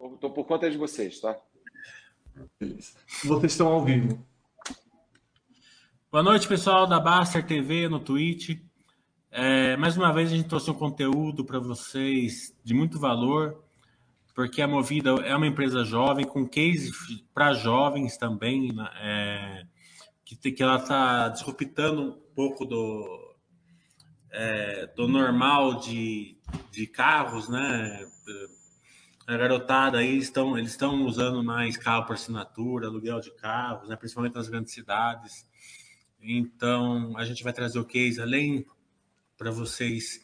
Estou por conta de vocês, tá? Beleza. Vocês estão ao vivo. Boa noite, pessoal da Baster TV no Twitch. É, mais uma vez a gente trouxe um conteúdo para vocês de muito valor, porque a Movida é uma empresa jovem, com case para jovens também, né, é, que, que ela está disruptando um pouco do, é, do normal de, de carros, né? A garotada aí estão, eles estão usando mais carro por assinatura, aluguel de carros, né? principalmente nas grandes cidades. Então, a gente vai trazer o case além para vocês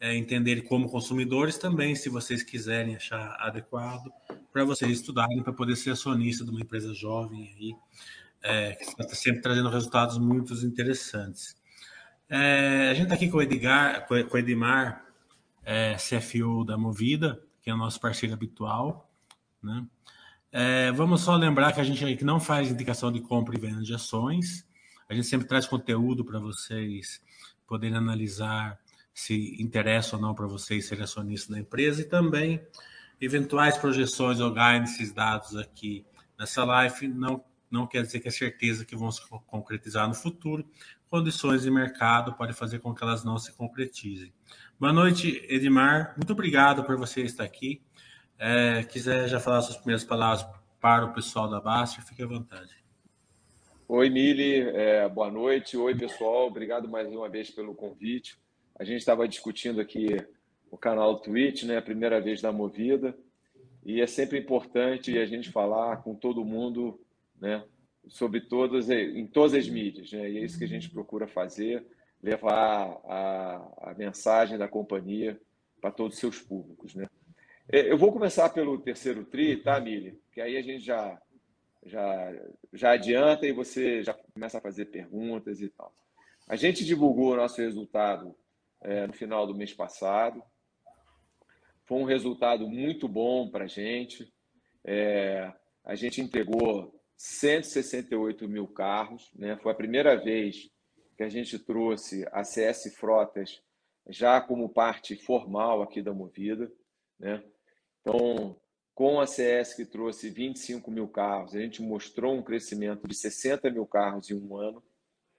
é, entenderem como consumidores também, se vocês quiserem achar adequado, para vocês estudarem, para poder ser acionista de uma empresa jovem aí, é, que está sempre trazendo resultados muito interessantes. É, a gente está aqui com o Edgar, com o Edmar, é, CFO da Movida, que é o nosso parceiro habitual. Né? É, vamos só lembrar que a gente aqui não faz indicação de compra e venda de ações. A gente sempre traz conteúdo para vocês poderem analisar se interessa ou não para vocês ser acionistas da empresa e também eventuais projeções ou guidance dados aqui nessa live não, não quer dizer que é certeza que vão se concretizar no futuro. Condições de mercado podem fazer com que elas não se concretizem. Boa noite, Edmar. Muito obrigado por você estar aqui. É, quiser já falar suas primeiras palavras para o pessoal da Baster, fique à vontade. Oi, Mili. É, boa noite. Oi, pessoal. Obrigado mais uma vez pelo convite. A gente estava discutindo aqui o canal Twitch, né? A primeira vez da Movida. E é sempre importante a gente falar com todo mundo, né? Sobre todas, em todas as mídias, né? E é isso que a gente procura fazer levar a, a mensagem da companhia para todos os seus públicos. Né? É, eu vou começar pelo terceiro TRI, tá, Mili? Que aí a gente já, já, já adianta e você já começa a fazer perguntas e tal. A gente divulgou o nosso resultado é, no final do mês passado. Foi um resultado muito bom para a gente. É, a gente entregou 168 mil carros. Né? Foi a primeira vez que a gente trouxe a CS Frotas já como parte formal aqui da Movida. Né? Então, com a CS que trouxe 25 mil carros, a gente mostrou um crescimento de 60 mil carros em um ano,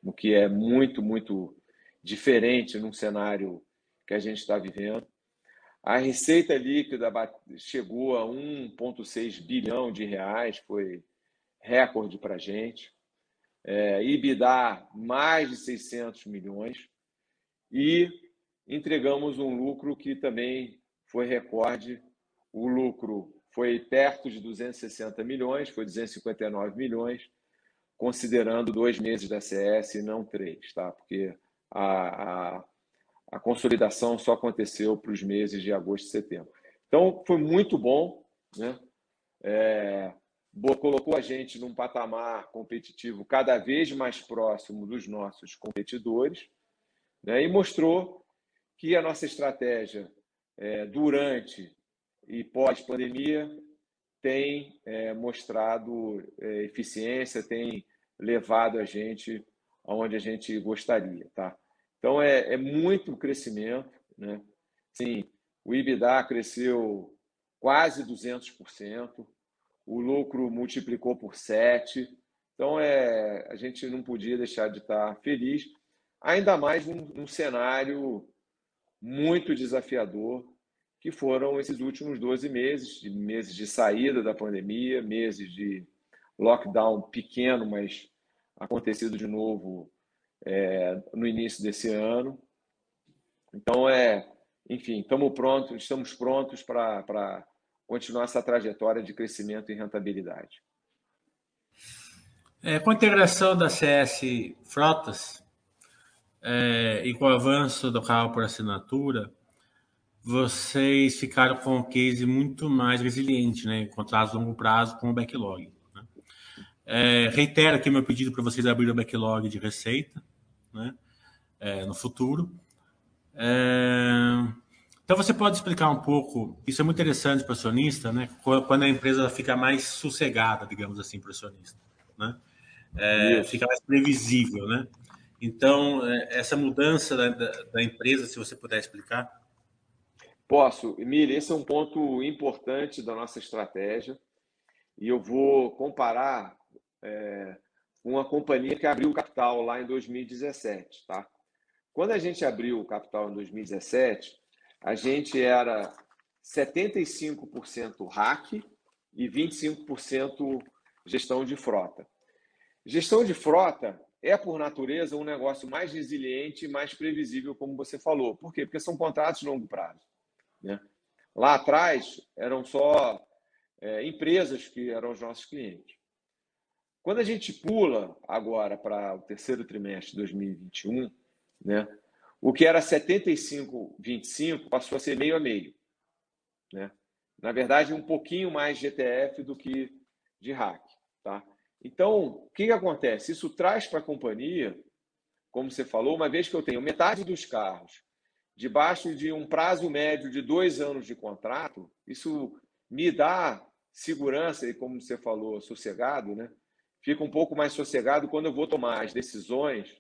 o que é muito, muito diferente num cenário que a gente está vivendo. A receita líquida chegou a 1,6 bilhão de reais, foi recorde para a gente é, EBITDA mais de 600 milhões e entregamos um lucro que também foi recorde. O lucro foi perto de 260 milhões, foi 259 milhões, considerando dois meses da CS e não três, tá? Porque a, a, a consolidação só aconteceu para os meses de agosto e setembro. Então, foi muito bom, né? É, colocou a gente num patamar competitivo cada vez mais próximo dos nossos competidores né, e mostrou que a nossa estratégia é, durante e pós-pandemia tem é, mostrado é, eficiência, tem levado a gente aonde a gente gostaria. Tá? Então, é, é muito crescimento. Né? Sim, o IBDA cresceu quase 200%, o lucro multiplicou por sete. Então, é, a gente não podia deixar de estar feliz, ainda mais num, num cenário muito desafiador, que foram esses últimos 12 meses, meses de saída da pandemia, meses de lockdown pequeno, mas acontecido de novo é, no início desse ano. Então, é, enfim, estamos prontos, estamos prontos para continuar essa trajetória de crescimento e rentabilidade. É, com a integração da CS Frotas é, e com o avanço do carro por assinatura, vocês ficaram com um case muito mais resiliente, né? Contratos a longo prazo com o backlog. Né? É, reitero aqui meu pedido para vocês abrirem o backlog de receita né? É, no futuro. É, então você pode explicar um pouco, isso é muito interessante para o acionista, né? Quando a empresa fica mais sossegada, digamos assim, para o acionista, né? É, fica mais previsível, né? Então, é, essa mudança da, da, da, empresa, se você puder explicar. Posso. Emília, esse é um ponto importante da nossa estratégia e eu vou comparar é, uma companhia que abriu o capital lá em 2017. Tá? Quando a gente abriu o capital em 2017, a gente era 75% hack e 25% gestão de frota. Gestão de frota é, por natureza, um negócio mais resiliente mais previsível, como você falou. Por quê? Porque são contratos de longo prazo. Né? Lá atrás, eram só é, empresas que eram os nossos clientes. Quando a gente pula agora para o terceiro trimestre de 2021, né, o que era 75-25 passou a ser meio a meio. Né? Na verdade, um pouquinho mais GTF do que de hack. Tá? Então, o que, que acontece? Isso traz para a companhia, como você falou, uma vez que eu tenho metade dos carros debaixo de um prazo médio de dois anos de contrato, isso me dá segurança e, como você falou, sossegado, né? Fica um pouco mais sossegado quando eu vou tomar as decisões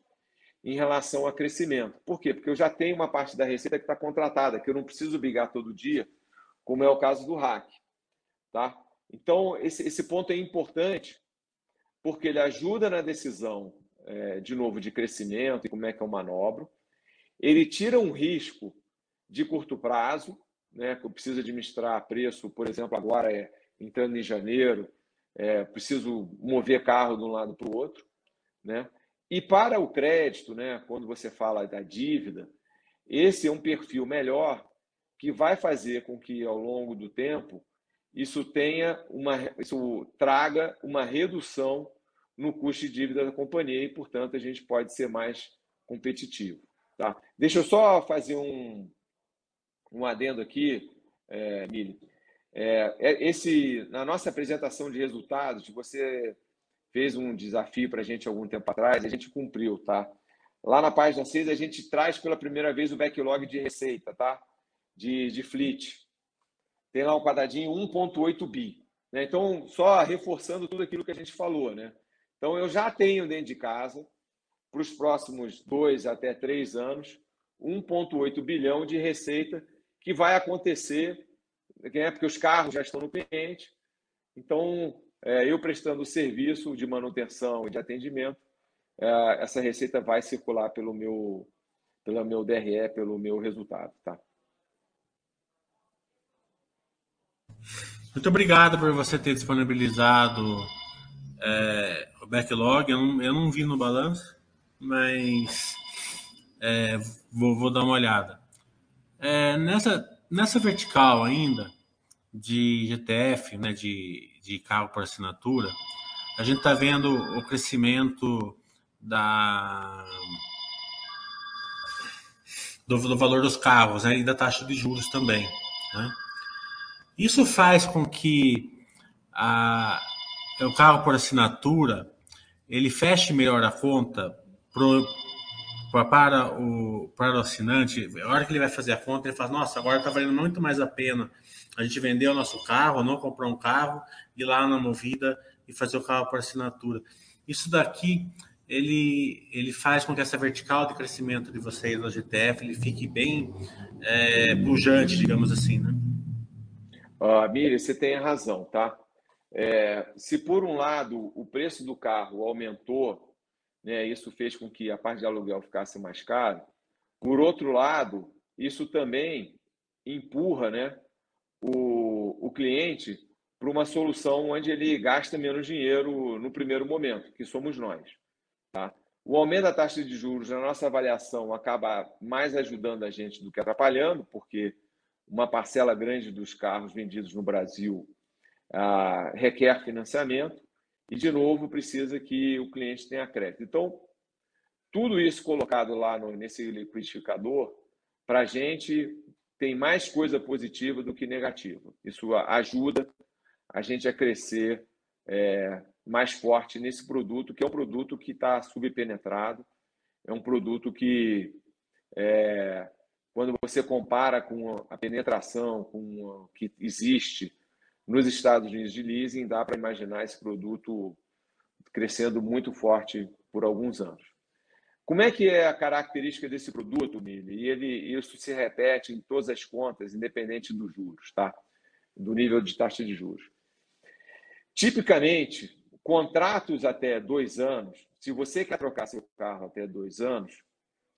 em relação a crescimento. Por quê? Porque eu já tenho uma parte da receita que está contratada, que eu não preciso brigar todo dia, como é o caso do hack. Tá? Então, esse, esse ponto é importante, porque ele ajuda na decisão, é, de novo, de crescimento e como é que eu manobro. Ele tira um risco de curto prazo, né, que eu preciso administrar preço, por exemplo, agora é entrando em janeiro, é, preciso mover carro de um lado para o outro, né? E para o crédito, né, quando você fala da dívida, esse é um perfil melhor que vai fazer com que ao longo do tempo isso tenha uma isso traga uma redução no custo de dívida da companhia e, portanto, a gente pode ser mais competitivo. Tá? Deixa eu só fazer um, um adendo aqui, é, Mili. É, é, esse, na nossa apresentação de resultados, você fez um desafio para a gente algum tempo atrás, a gente cumpriu, tá? Lá na página 6, a gente traz pela primeira vez o backlog de receita, tá? De, de fleet. Tem lá um quadradinho 1,8 bi. Né? Então, só reforçando tudo aquilo que a gente falou, né? Então, eu já tenho dentro de casa, para os próximos dois até três anos, 1,8 bilhão de receita que vai acontecer, né? porque os carros já estão no cliente. Então, é, eu prestando serviço de manutenção e de atendimento, é, essa receita vai circular pelo meu, pelo meu DRE, pelo meu resultado. Tá? Muito obrigado por você ter disponibilizado é, o backlog. Eu não, eu não vi no balanço, mas é, vou, vou, dar uma olhada. É, nessa, nessa vertical ainda de GTF, né, de, de carro por assinatura, a gente está vendo o crescimento da, do, do, valor dos carros né, e da taxa de juros também. Né? Isso faz com que a, o carro por assinatura ele feche melhor a conta para o, para o assinante. A hora que ele vai fazer a conta, ele fala: Nossa, agora está valendo muito mais a pena a gente vender o nosso carro, não comprar um carro, ir lá na Movida e fazer o carro por assinatura. Isso daqui ele, ele faz com que essa vertical de crescimento de vocês no GTF ele fique bem é, pujante, digamos assim, né? Uh, Miri, você tem razão, tá? É, se por um lado o preço do carro aumentou, né, isso fez com que a parte de aluguel ficasse mais caro, por outro lado, isso também empurra né, o, o cliente para uma solução onde ele gasta menos dinheiro no primeiro momento, que somos nós. Tá? O aumento da taxa de juros, na nossa avaliação, acaba mais ajudando a gente do que atrapalhando, porque uma parcela grande dos carros vendidos no Brasil ah, requer financiamento e, de novo, precisa que o cliente tenha crédito. Então, tudo isso colocado lá no, nesse liquidificador, para a gente tem mais coisa positiva do que negativa. Isso ajuda a gente a crescer é, mais forte nesse produto, que é um produto que está subpenetrado, é um produto que, é, quando você compara com a penetração com o que existe nos Estados Unidos de leasing, dá para imaginar esse produto crescendo muito forte por alguns anos. Como é que é a característica desse produto, Mili? E ele, isso se repete em todas as contas, independente dos juros, tá? Do nível de taxa de juros. Tipicamente, contratos até dois anos, se você quer trocar seu carro até dois anos,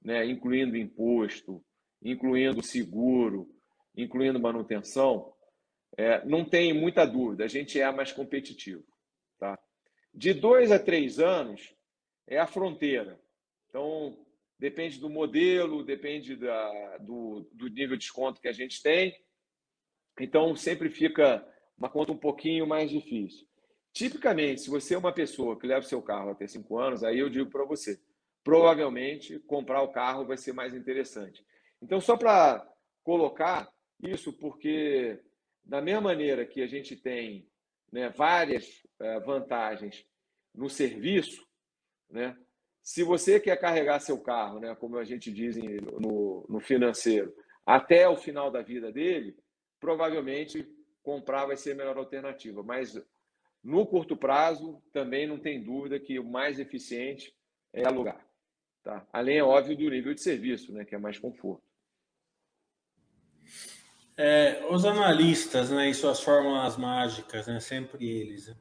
né, incluindo imposto, incluindo seguro, incluindo manutenção, é, não tem muita dúvida, a gente é mais competitivo. Tá? De dois a três anos é a fronteira. Então, depende do modelo, depende da, do, do nível de desconto que a gente tem. Então, sempre fica uma conta um pouquinho mais difícil. Tipicamente, se você é uma pessoa que leva o seu carro até cinco anos, aí eu digo para você, provavelmente comprar o carro vai ser mais interessante. Então, só para colocar isso, porque da mesma maneira que a gente tem né, várias é, vantagens no serviço, né, se você quer carregar seu carro, né, como a gente diz no, no financeiro, até o final da vida dele, provavelmente comprar vai ser a melhor alternativa. Mas no curto prazo, também não tem dúvida que o mais eficiente é alugar. Tá? Além, é óbvio, do nível de serviço, né, que é mais conforto. É, os analistas né, e suas fórmulas mágicas, né, sempre eles, né,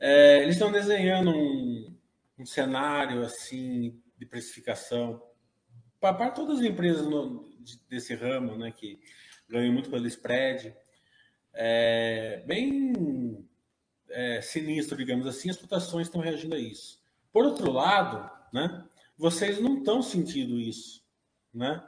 é, eles estão desenhando um, um, cenário assim de precificação para todas as empresas no, desse ramo, né, que ganham muito pelo spread, é, bem é, sinistro, digamos assim, as cotações estão reagindo a isso. Por outro lado, né, vocês não estão sentindo isso, né?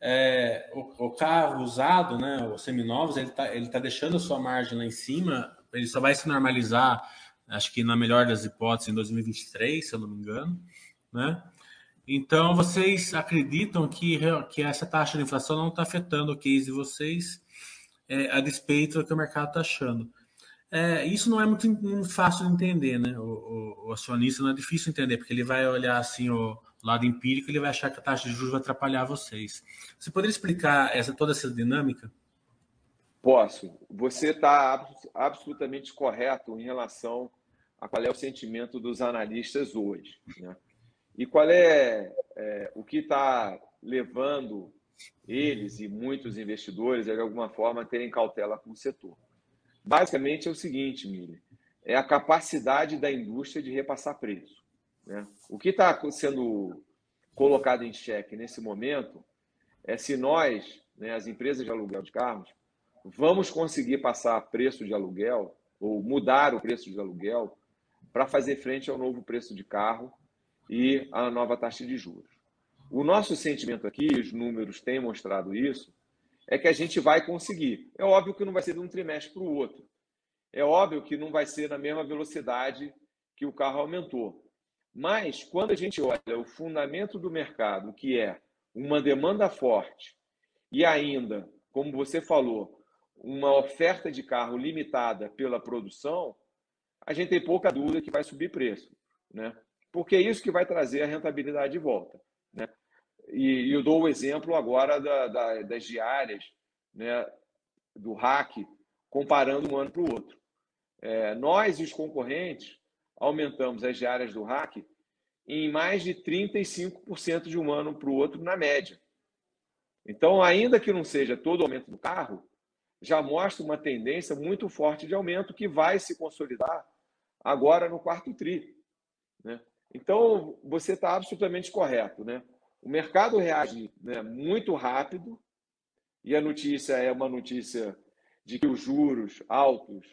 É, o, o, carro usado, né, os seminovos, ele está ele tá deixando a sua margem lá em cima, ele só vai se normalizar, acho que na melhor das hipóteses, em 2023, se eu não me engano, né? Então, vocês acreditam que, que essa taxa de inflação não está afetando o case de vocês, é, a despeito do que o mercado está achando. É, isso não é muito, muito, fácil de entender, né? O, o, o, acionista não é difícil entender, porque ele vai olhar assim o lado empírico, ele vai achar que a taxa de juros vai atrapalhar vocês. Você poderia explicar essa, toda essa dinâmica? Posso. Você está absolutamente correto em relação a qual é o sentimento dos analistas hoje. Né? E qual é, é o que está levando eles e muitos investidores, de alguma forma, a terem cautela com o setor. Basicamente é o seguinte, Mili, é a capacidade da indústria de repassar preço. Né? O que está sendo colocado em xeque nesse momento é se nós, né, as empresas de aluguel de carros, vamos conseguir passar preço de aluguel ou mudar o preço de aluguel para fazer frente ao novo preço de carro e à nova taxa de juros. O nosso sentimento aqui, os números têm mostrado isso, é que a gente vai conseguir. É óbvio que não vai ser de um trimestre para o outro. É óbvio que não vai ser na mesma velocidade que o carro aumentou. Mas, quando a gente olha o fundamento do mercado, que é uma demanda forte e ainda, como você falou, uma oferta de carro limitada pela produção, a gente tem pouca dúvida que vai subir preço. Né? Porque é isso que vai trazer a rentabilidade de volta. Né? E, eu dou o exemplo agora da, da, das diárias né, do hack, comparando um ano para o outro. É, nós e os concorrentes aumentamos as diárias do hack em mais de 35% de um ano para o outro, na média. Então, ainda que não seja todo o aumento do carro, já mostra uma tendência muito forte de aumento que vai se consolidar agora no quarto TRI. Né? Então, você está absolutamente correto. Né? O mercado reage né, muito rápido, e a notícia é uma notícia de que os juros altos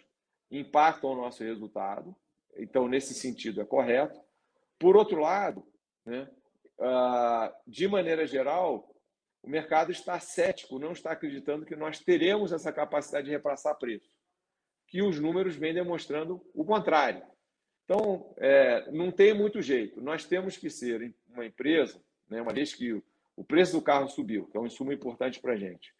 impactam o nosso resultado. Então, nesse sentido, é correto. Por outro lado, né, uh, de maneira geral, o mercado está cético, não está acreditando que nós teremos essa capacidade de repassar preço, que os números vêm demonstrando o contrário. Então, é, não tem muito jeito. Nós temos que ser uma empresa né? uma vez que o preço do carro subiu, que é um insumo importante para a gente,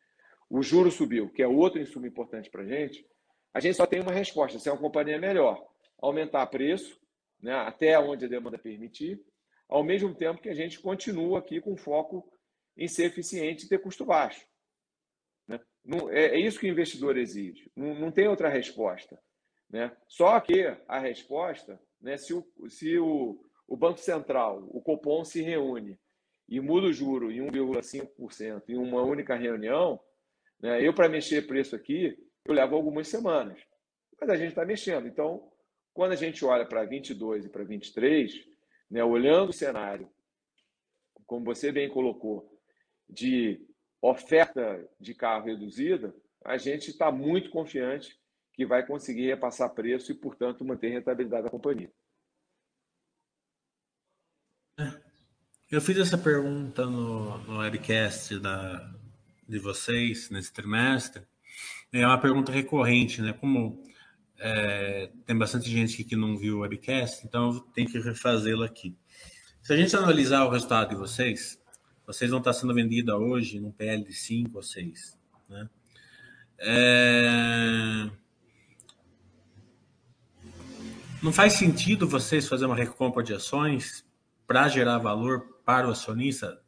o juro subiu, que é outro insumo importante para a gente, a gente só tem uma resposta: se é uma companhia melhor, aumentar preço né, até onde a demanda permitir, ao mesmo tempo que a gente continua aqui com foco em ser eficiente e ter custo baixo. Né? Não, é, é, isso que o investidor exige, não, não tem outra resposta. Né? Só que a resposta, né, se, o, se o, o Banco Central, o Copom se reúne e muda o juro em 1,5% em uma única reunião, né, eu, para mexer preço aqui, eu levo algumas semanas. Mas a gente está mexendo. Então, quando a gente olha para 22 e para 23, né, olhando o cenário, como você bem colocou, de oferta de carro reduzida, a gente está muito confiante que vai conseguir repassar preço e, portanto, manter a rentabilidade da companhia. Eu fiz essa pergunta no, no webcast da, de vocês nesse trimestre. É uma pergunta recorrente, né? Como é, tem bastante gente que não viu o webcast, então eu tenho que refazê-lo aqui. Se a gente analisar o resultado de vocês, vocês vão estar sendo vendida hoje num PL de 5 ou 6. Né? É... Não faz sentido vocês fazer uma recompra de ações para gerar valor para o acionista,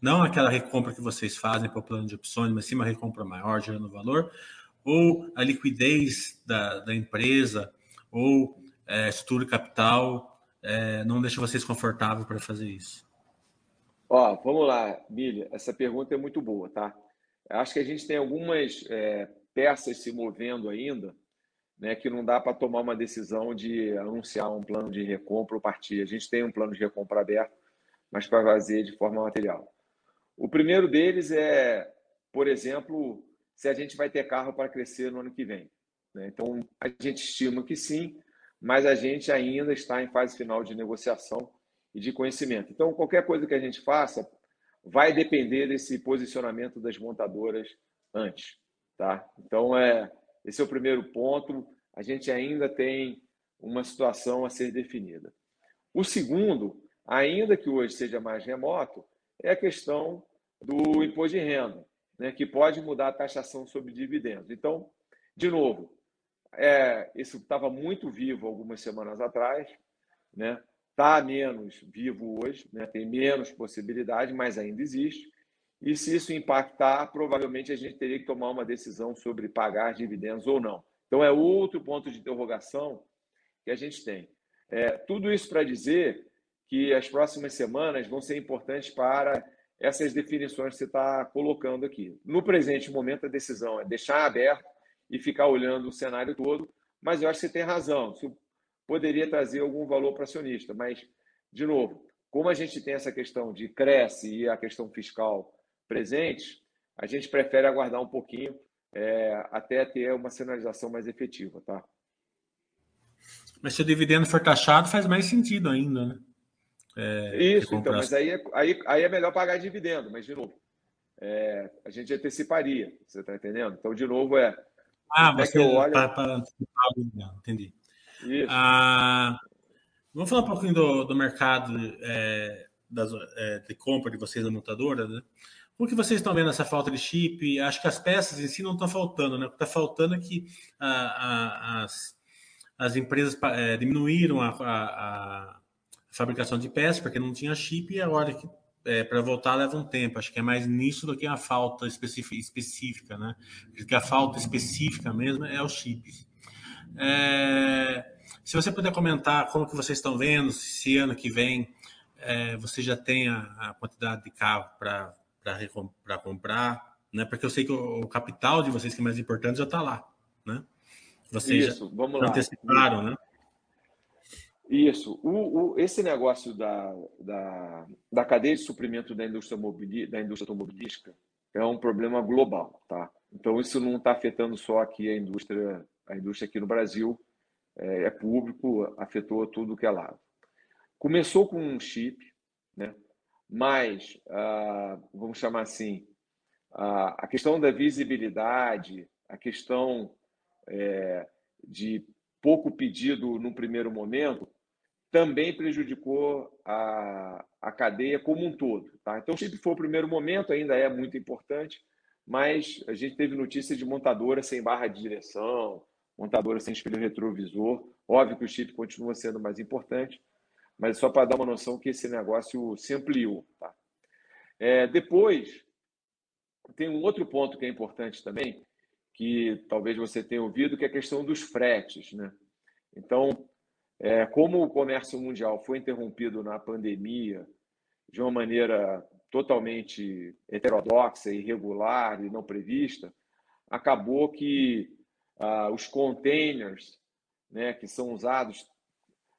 não aquela recompra que vocês fazem para o plano de opções, mas sim uma recompra maior, gerando valor, ou a liquidez da, da empresa, ou é, estrutura capital, é, não deixa vocês confortáveis para fazer isso? Ó, vamos lá, Milha, essa pergunta é muito boa, tá? Acho que a gente tem algumas é, peças se movendo ainda, né, que não dá para tomar uma decisão de anunciar um plano de recompra ou partir. A gente tem um plano de recompra aberto, mas para fazer de forma material. O primeiro deles é, por exemplo, se a gente vai ter carro para crescer no ano que vem. Né? Então, a gente estima que sim, mas a gente ainda está em fase final de negociação e de conhecimento. Então, qualquer coisa que a gente faça vai depender desse posicionamento das montadoras antes. Tá? Então, é, esse é o primeiro ponto. A gente ainda tem uma situação a ser definida. O segundo ainda que hoje seja mais remoto, é a questão do imposto de renda, né, que pode mudar a taxação sobre dividendos. Então, de novo, é, isso estava muito vivo algumas semanas atrás, né? Está menos vivo hoje, né? tem menos possibilidade, mas ainda existe. E se isso impactar, provavelmente a gente teria que tomar uma decisão sobre pagar dividendos ou não. Então, é outro ponto de interrogação que a gente tem. É, tudo isso para dizer que as próximas semanas vão ser importantes para essas definições que você está colocando aqui. No presente momento, a decisão é deixar aberto e ficar olhando o cenário todo, mas eu acho que você tem razão. Isso poderia trazer algum valor para acionista, mas, de novo, como a gente tem essa questão de cresce e a questão fiscal presentes, a gente prefere aguardar um pouquinho é, até ter uma sinalização mais efetiva, tá? Mas se o dividendo for taxado, faz mais sentido ainda, né? É, Isso, então, mas aí, é, aí, aí é melhor pagar dividendo, mas de novo, é, a gente anteciparia, você está entendendo? Então, de novo, é. Ah, mas que eu olho... para antecipar o dividendo, entendi. Isso. Ah, vamos falar um pouquinho do, do mercado é, das, é, de compra de vocês da montadora, né? Como que vocês estão vendo essa falta de chip? Acho que as peças em si não estão faltando, né? O que está faltando é que a, a, as, as empresas é, diminuíram a, a fabricação de peças, porque não tinha chip, e agora que é, para voltar leva um tempo. Acho que é mais nisso do que a falta específica, né? Porque a falta específica mesmo é os chips. É, se você puder comentar como que vocês estão vendo, se ano que vem é, você já tem a, a quantidade de carro para comprar, né? Porque eu sei que o, o, capital de vocês, que é mais importante, já está lá, né? Vocês Isso, já vamos lá. anteciparam, né? Isso. O, o, esse negócio da, da, da cadeia de suprimento da indústria, da indústria automobilística é um problema global, tá? Então, isso não está afetando só aqui a indústria, a indústria aqui no Brasil, é, é público, afetou tudo que é lado. Começou com um chip, né? mas, ah, vamos chamar assim, ah, a questão da visibilidade, a questão é, de pouco pedido no primeiro momento, também prejudicou a, a cadeia como um todo. Tá? Então, chip foi o primeiro momento, ainda é muito importante, mas a gente teve notícia de montadora sem barra de direção, montadora sem espelho retrovisor. Óbvio que o chip continua sendo mais importante, mas só para dar uma noção que esse negócio se ampliou. Tá? É, depois, tem um outro ponto que é importante também, que talvez você tenha ouvido, que é a questão dos fretes. Né? Então, É, como o comércio mundial foi interrompido na pandemia de uma maneira totalmente heterodoxa, irregular e não prevista, acabou que ah, os containers né, que são usados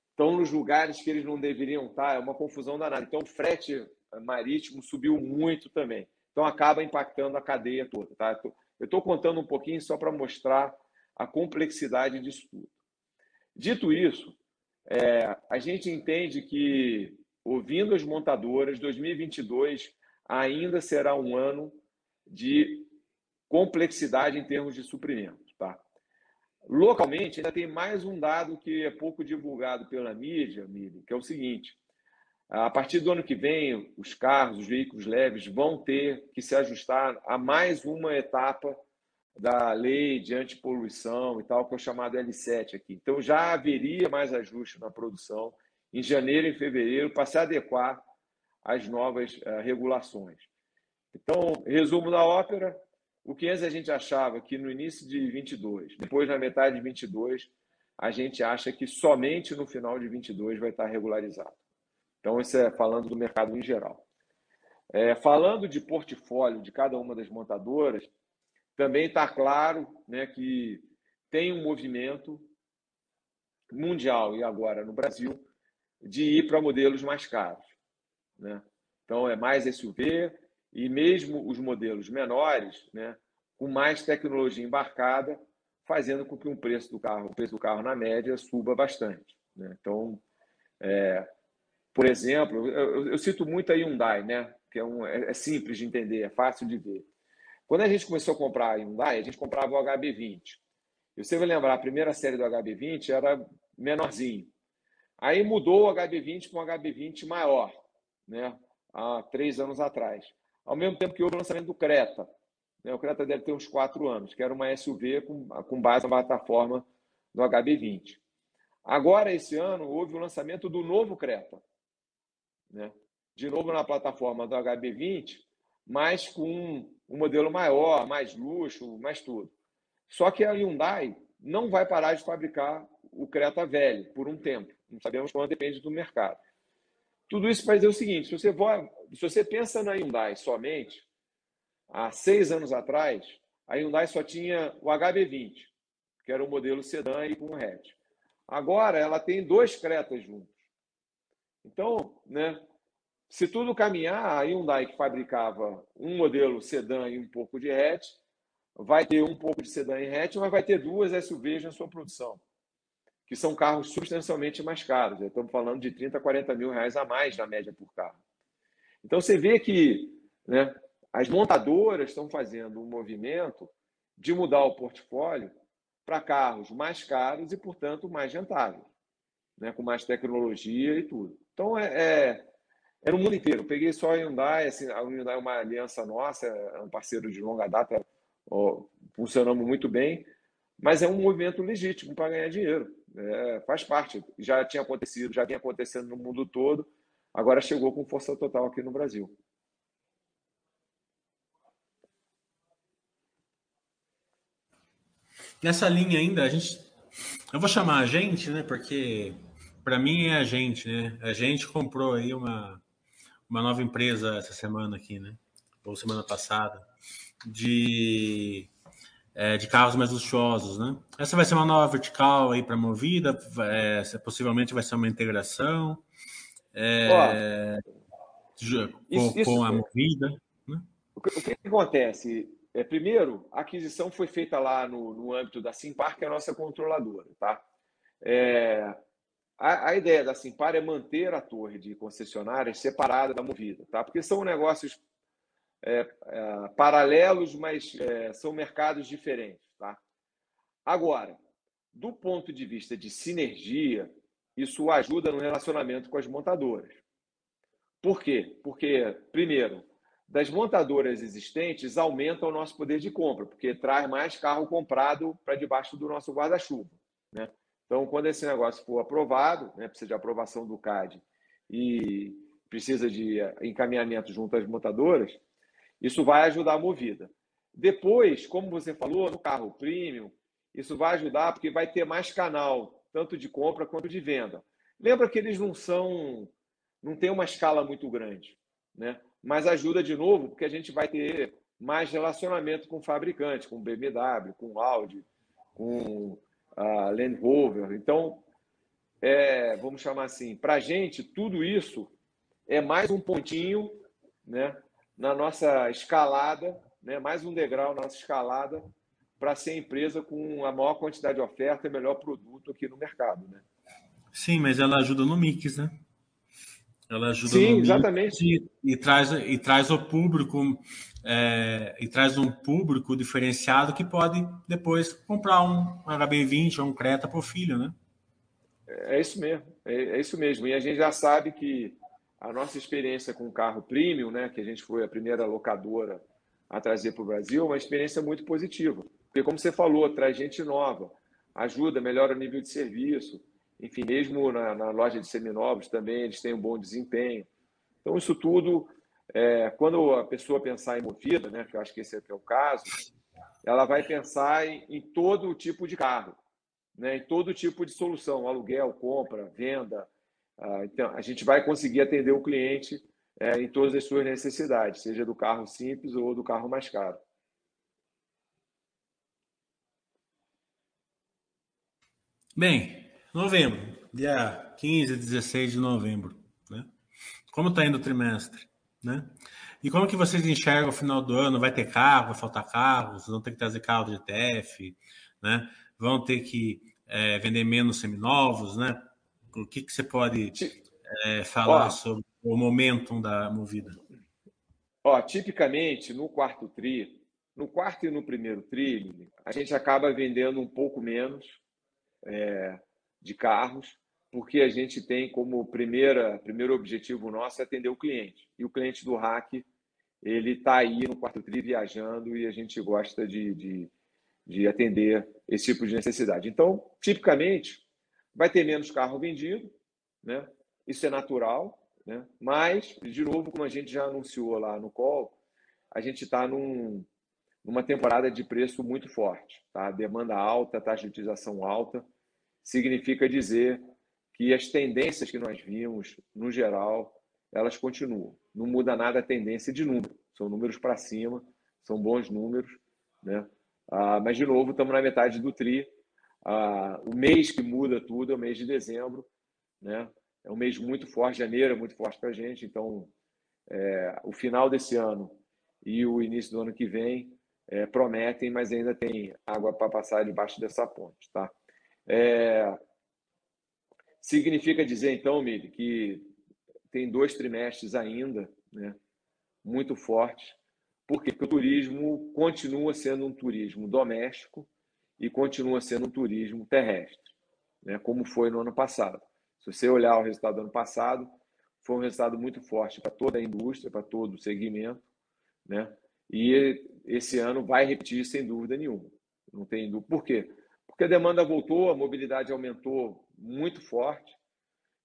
estão nos lugares que eles não deveriam estar, é uma confusão danada. Então, o frete marítimo subiu muito também. Então, acaba impactando a cadeia toda. Tá? Eu estou contando um pouquinho só para mostrar a complexidade disso tudo. Dito isso, é, a gente entende que, ouvindo as montadoras, 2022 ainda será um ano de complexidade em termos de suprimento. Tá? Localmente, ainda tem mais um dado que é pouco divulgado pela mídia, Mili, que é o seguinte: a partir do ano que vem, os carros, os veículos leves vão ter que se ajustar a mais uma etapa da lei de antipoluição e tal, que é o chamado L7 aqui. Então já haveria mais ajuste na produção em janeiro e fevereiro para se adequar às novas uh, regulações. Então, resumo da ópera, o que antes a gente achava que no início de 22, depois na metade de 22, a gente acha que somente no final de 22 vai estar regularizado. Então, isso é falando do mercado em geral. É, falando de portfólio de cada uma das montadoras, também está claro né, que tem um movimento mundial e agora no Brasil de ir para modelos mais caros. Né? Então, é mais SUV e mesmo os modelos menores, né, com mais tecnologia embarcada, fazendo com que o preço do carro, o preço do carro na média suba bastante. Né? Então, é, por exemplo, eu, eu, cito muito a Hyundai, né? que é, um, é, é simples de entender, é fácil de ver. Quando a gente começou a comprar a Hyundai, a gente comprava o HB20. E você vai lembrar, a primeira série do HB20 era menorzinho. Aí mudou o HB20 para um HB20 maior, né? há três anos atrás. Ao mesmo tempo que houve o lançamento do Creta. Né? O Creta deve ter uns quatro anos, que era uma SUV com, com base na plataforma do HB20. Agora, esse ano, houve o lançamento do novo Creta. Né? De novo na plataforma do HB20, mas com um modelo maior, mais luxo, mais tudo. Só que a Hyundai não vai parar de fabricar o Creta velho por um tempo. Não sabemos quando, depende do mercado. Tudo isso para dizer o seguinte: se você, se você pensa na Hyundai somente, há seis anos atrás, a Hyundai só tinha o HB20, que era o modelo sedã e com hatch. Agora ela tem dois Cretas juntos. Então, né, se tudo caminhar, a Hyundai que fabricava um modelo sedã e um pouco de hatch, vai ter um pouco de sedã e hatch, mas vai ter duas SUVs na sua produção, que são carros substancialmente mais caros. Estamos falando de 30, 40 mil reais a mais na média por carro. Então você vê que né, as montadoras estão fazendo um movimento de mudar o portfólio para carros mais caros e, portanto, mais rentáveis, né, com mais tecnologia e tudo. Então é, é é no mundo inteiro. Peguei só a Hyundai, assim, a Hyundai é uma aliança nossa, é um parceiro de longa data, ó, funcionamos muito bem, mas é um movimento legítimo para ganhar dinheiro. É, faz parte. Já tinha acontecido, já vinha acontecendo no mundo todo, agora chegou com força total aqui no Brasil. Nessa linha ainda, a gente. Eu vou chamar a gente, né? Porque para mim é a gente, né? A gente comprou aí uma, uma nova empresa essa semana aqui, né? Ou semana passada, de, é, de carros mais luxuosos, né? Essa vai ser uma nova vertical aí para movida, é, possivelmente vai ser uma integração é, com, isso, com, a movida. Né? O, que, o que acontece? É, primeiro, a aquisição foi feita lá no, no âmbito da Simpar, que é a nossa controladora, tá? É, a, a, ideia da Simpar é manter a torre de concessionárias separada da Movida, tá? Porque são negócios é, é, paralelos, mas é, são mercados diferentes, tá? Agora, do ponto de vista de sinergia, isso ajuda no relacionamento com as montadoras. Por quê? Porque, primeiro, das montadoras existentes aumenta o nosso poder de compra, porque traz mais carro comprado para debaixo do nosso guarda-chuva. Né? Então, quando esse negócio for aprovado, né, precisa de aprovação do CAD e precisa de encaminhamento junto às montadoras, isso vai ajudar a movida. Depois, como você falou, no carro premium, isso vai ajudar porque vai ter mais canal, tanto de compra quanto de venda. Lembra que eles não são, não tem uma escala muito grande, né? Mas ajuda de novo, porque a gente vai ter mais relacionamento com o fabricante, com BMW, com Audi, com a Land Rover. Então, é, vamos chamar assim, para a gente, tudo isso é mais um pontinho né, na nossa escalada, né, mais um degrau na nossa escalada para ser empresa com a maior quantidade de oferta e melhor produto aqui no mercado. Né? Sim, mas ela ajuda no mix, né? Ela ajuda Sim, no exatamente. E, e, traz, e traz o público, é, e traz um público diferenciado que pode depois comprar um HB20 ou um Creta para o filho, né? É isso mesmo, é, é, isso mesmo. E a gente já sabe que a nossa experiência com o carro premium, né, que a gente foi a primeira locadora a trazer para o Brasil, é uma experiência muito positiva. Porque, como você falou, traz gente nova, ajuda, melhora o nível de serviço. Enfim, mesmo na, na loja de seminovos também eles têm um bom desempenho. Então, isso tudo, é, quando a pessoa pensar em movida, né, que eu acho que esse é, o caso, ela vai pensar em, em todo tipo de carro, né, em todo tipo de solução, aluguel, compra, venda. Ah, então, a gente vai conseguir atender o cliente é, em todas as suas necessidades, seja do carro simples ou do carro mais caro. Bem, novembro, dia 15 e 16 de novembro, né? Como está indo o trimestre, né? E como que vocês enxergam o final do ano? Vai ter carro, vai faltar carros, vão ter que trazer carro de ETF, né? Vão ter que é, vender menos seminovos, né? O que, que você pode é, falar Ó, sobre o momentum da movida? Ó, tipicamente, no quarto tri, no quarto e no primeiro tri, a gente acaba vendendo um pouco menos, é, de carros, porque a gente tem como primeira, primeiro objetivo nosso é atender o cliente. E o cliente do hack, ele está aí no quarto tri viajando e a gente gosta de, de, de, atender esse tipo de necessidade. Então, tipicamente, vai ter menos carro vendido, né? isso é natural, né? mas, de novo, como a gente já anunciou lá no call, a gente está num, numa temporada de preço muito forte. Tá? Demanda alta, taxa de utilização alta, significa dizer que as tendências que nós vimos, no geral, elas continuam. Não muda nada a tendência de número. São números para cima, são bons números. Né? Ah, mas, de novo, estamos na metade do TRI. Ah, o mês que muda tudo é o mês de dezembro. Né? É um mês muito forte, janeiro é muito forte para a gente. Então, é, o final desse ano e o início do ano que vem é, prometem, mas ainda tem água para passar debaixo dessa ponte, tá? É, significa dizer, então, Mili, que tem dois trimestres ainda, né, muito fortes, porque o turismo continua sendo um turismo doméstico e continua sendo um turismo terrestre, né, como foi no ano passado. Se você olhar o resultado do ano passado, foi um resultado muito forte para toda a indústria, para todo o segmento, né? E esse ano vai repetir sem dúvida nenhuma. Não tem dúvida. Por quê? Porque a demanda voltou, a mobilidade aumentou muito forte,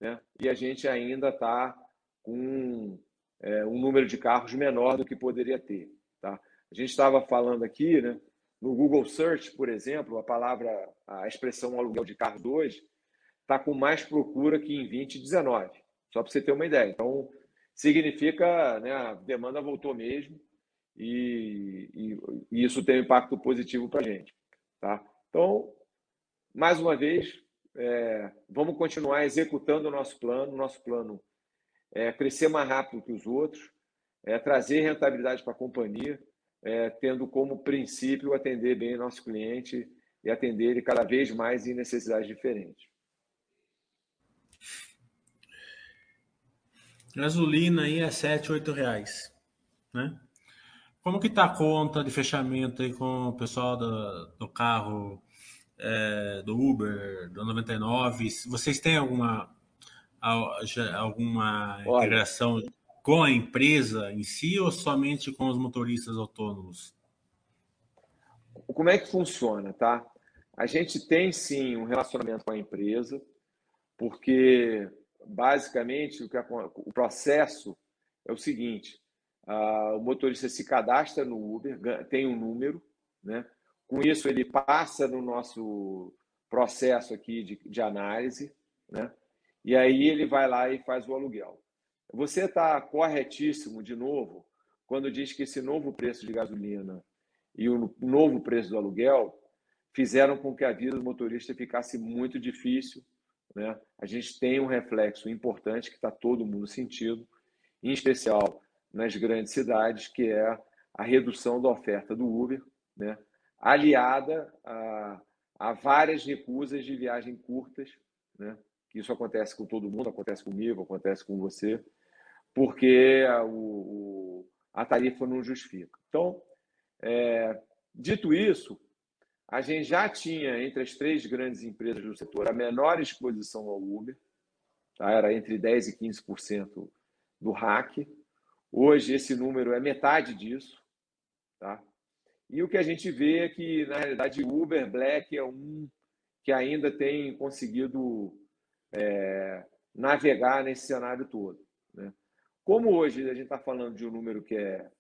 né? e a gente ainda está com é, um número de carros menor do que poderia ter. Tá? A gente estava falando aqui, né? no Google Search, por exemplo, a palavra, a expressão aluguel de carros hoje está com mais procura que em 2019, só para você ter uma ideia. Então, significa, né, a demanda voltou mesmo, e, e, e isso tem um impacto positivo para a gente. Tá? Então, mais uma vez, é, vamos continuar executando o nosso plano. Nosso plano é crescer mais rápido que os outros, é trazer rentabilidade para a companhia, é, tendo como princípio atender bem nosso cliente e atender ele cada vez mais em necessidades diferentes. Gasolina aí é 7, 8 reais, né? Como que tá a conta de fechamento aí com o pessoal do, do carro é, do Uber, do 99? Vocês têm alguma, alguma Olha, integração com a empresa em si ou somente com os motoristas autônomos? Como é que funciona, tá? A gente tem sim um relacionamento com a empresa, porque basicamente o, que, o processo é o seguinte: o motorista se cadastra no Uber, tem um número, né? Com isso, ele passa no nosso processo aqui de, de análise, né? E aí ele vai lá e faz o aluguel. Você está corretíssimo, de novo, quando diz que esse novo preço de gasolina e o novo preço do aluguel fizeram com que a vida do motorista ficasse muito difícil. Né? A gente tem um reflexo importante que está todo mundo sentindo, em especial nas grandes cidades, que é a redução da oferta do Uber, né? Aliada a, a várias recusas de viagem curtas, né? isso acontece com todo mundo, acontece comigo, acontece com você, porque o, a tarifa não justifica. Então, é, dito isso, a gente já tinha entre as três grandes empresas do setor a menor exposição ao Uber, tá? era entre 10% e 15% do RAC. Hoje esse número é metade disso. Tá? E o que a gente vê é que, na realidade, Uber Black é um que ainda tem conseguido é, navegar nesse cenário todo. Né? Como hoje a gente está falando de um número que é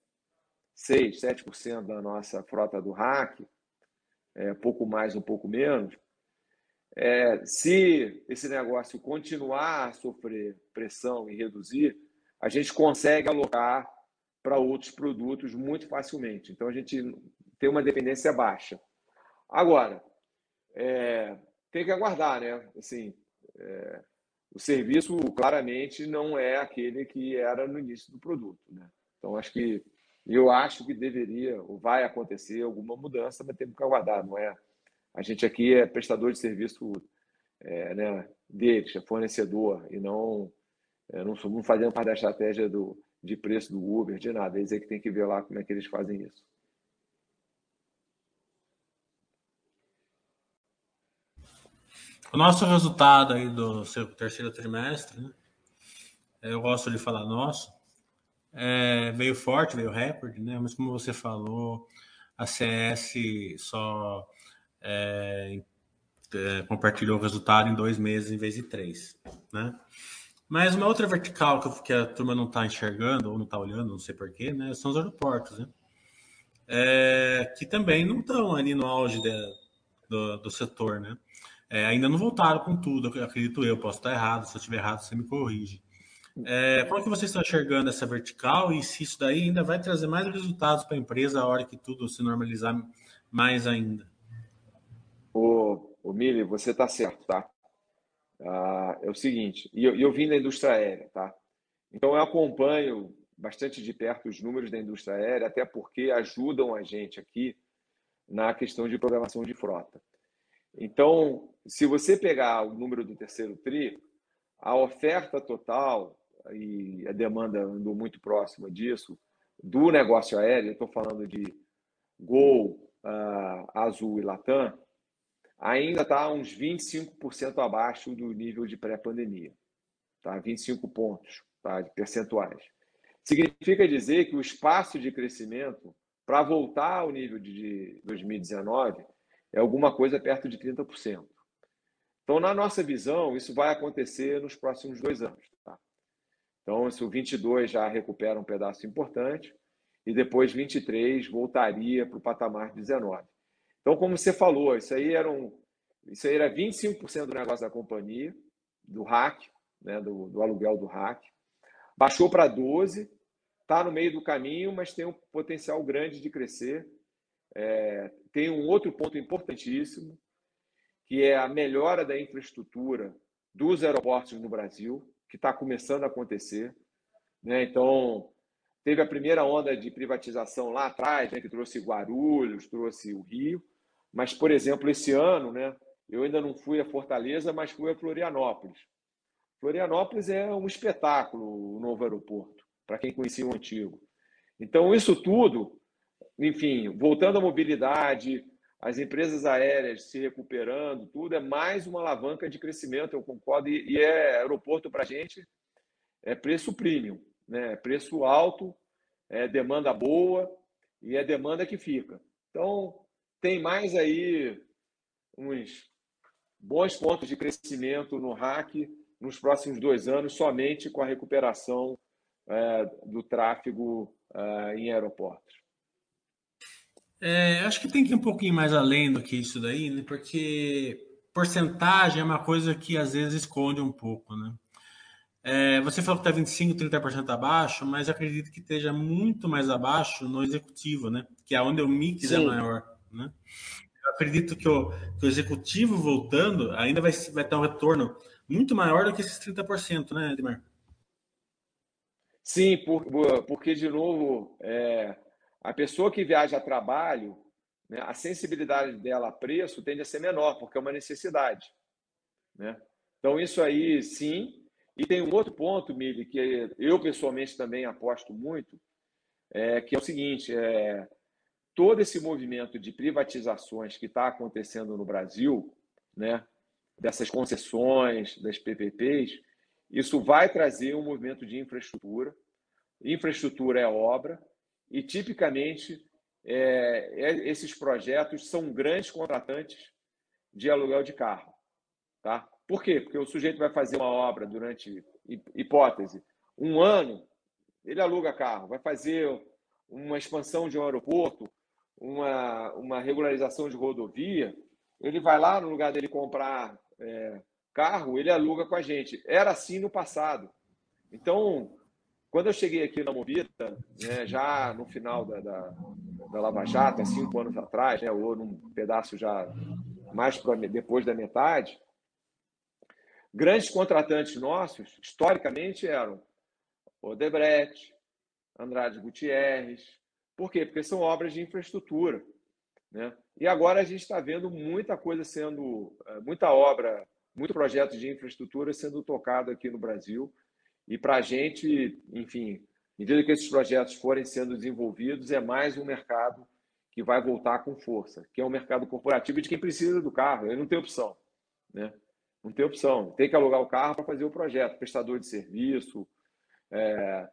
6, 7% da nossa frota do hack, é, pouco mais, um pouco menos, é, se esse negócio continuar a sofrer pressão e reduzir, a gente consegue alocar para outros produtos muito facilmente. Então a gente tem uma dependência baixa. Agora, é, tem que aguardar, né? Assim, é, o serviço claramente não é aquele que era no início do produto. Né? Então, acho que eu acho que deveria ou vai acontecer alguma mudança, mas temos que aguardar, não é? A gente aqui é prestador de serviço é, né, deles, é fornecedor, e não, é, não, não fazendo parte da estratégia do, de preço do Uber, de nada. Eles é que tem que ver lá como é que eles fazem isso. O nosso resultado aí do seu terceiro trimestre, né? eu gosto de falar nosso, é, veio forte, veio recorde, né? Mas como você falou, a CS só é, é, compartilhou o resultado em dois meses em vez de três, né? Mas uma outra vertical que, que a turma não está enxergando ou não está olhando, não sei porquê, né? São os aeroportos, né? É, que também não estão ali no auge de, do, do setor, né? É, ainda não voltaram com tudo, acredito eu. Posso estar errado, se eu estiver errado, você me corrige. É, como é que vocês estão enxergando essa vertical e se isso daí ainda vai trazer mais resultados para a empresa a hora que tudo se normalizar mais ainda? O, o Mili, você está certo, tá? Ah, é o seguinte, e eu, eu vim da indústria aérea, tá? Então eu acompanho bastante de perto os números da indústria aérea, até porque ajudam a gente aqui na questão de programação de frota. Então, se você pegar o número do terceiro TRI, a oferta total e a demanda andou muito próxima disso do negócio aéreo, estou falando de Gol, uh, Azul e Latam, ainda está uns 25% abaixo do nível de pré-pandemia, tá? 25 pontos tá? de percentuais. Significa dizer que o espaço de crescimento para voltar ao nível de 2019 é alguma coisa perto de 30%. Então, na nossa visão, isso vai acontecer nos próximos dois anos. Tá? Então, se o 22 já recupera um pedaço importante, e depois 23 voltaria para o patamar 19. Então, como você falou, isso aí era, um, isso aí era 25% do negócio da companhia, do hack, né, do, do aluguel do hack. Baixou para 12%, está no meio do caminho, mas tem um potencial grande de crescer. É, tem um outro ponto importantíssimo, que é a melhora da infraestrutura dos aeroportos no Brasil, que está começando a acontecer. Né? Então, teve a primeira onda de privatização lá atrás, né, que trouxe Guarulhos, trouxe o Rio, mas, por exemplo, esse ano, né, eu ainda não fui a Fortaleza, mas fui a Florianópolis. Florianópolis é um espetáculo, o novo aeroporto, para quem conhecia o antigo. Então, isso tudo enfim, voltando à mobilidade, as empresas aéreas se recuperando, tudo é mais uma alavanca de crescimento, eu concordo, e, é aeroporto para a gente é preço premium, né? preço alto, é demanda boa e é demanda que fica. Então, tem mais aí uns bons pontos de crescimento no hack nos próximos dois anos, somente com a recuperação é, do tráfego é, em aeroportos. É, acho que tem que ir um pouquinho mais além do que isso daí, né? porque porcentagem é uma coisa que às vezes esconde um pouco, né? É, você falou que está 25%, 30% abaixo, mas acredito que esteja muito mais abaixo no executivo, né? Que é onde o mix é Sim. é maior, né? Eu acredito que o, que o, executivo voltando ainda vai, vai ter um retorno muito maior do que esses 30%, né, Edmar? Sim, por, porque, de novo, é, a pessoa que viaja a trabalho, né, a sensibilidade dela a preço tende a ser menor, porque é uma necessidade. Né? Então, isso aí, sim. E tem um outro ponto, Mili, que eu pessoalmente também aposto muito, é, que é o seguinte: é, todo esse movimento de privatizações que está acontecendo no Brasil, né, dessas concessões, das PPPs, isso vai trazer um movimento de infraestrutura. Infraestrutura é obra, e tipicamente é, é, esses projetos são grandes contratantes de aluguel de carro. Tá? Por quê? Porque o sujeito vai fazer uma obra durante, hipótese, um ano, ele aluga carro, vai fazer uma expansão de um aeroporto, uma, uma regularização de rodovia, ele vai lá no lugar dele comprar é, carro, ele aluga com a gente. Era assim no passado. Então, quando eu cheguei aqui na Movita, né, já no final da, da, da, Lava Jato, há cinco anos atrás, né, ou num pedaço já mais pra, depois da metade, grandes contratantes nossos, historicamente, eram Odebrecht, Andrade Gutierrez. Por quê? Porque são obras de infraestrutura. Né? E agora a gente está vendo muita coisa sendo, eh, muita obra muito projeto de infraestrutura sendo tocado aqui no Brasil. E para a gente, enfim, à medida que esses projetos forem sendo desenvolvidos, é mais um mercado que vai voltar com força, que é um mercado corporativo de quem precisa do carro. Ele não tem opção. Né? Não tem opção. Tem que alugar o carro para fazer o projeto, prestador de serviço, é,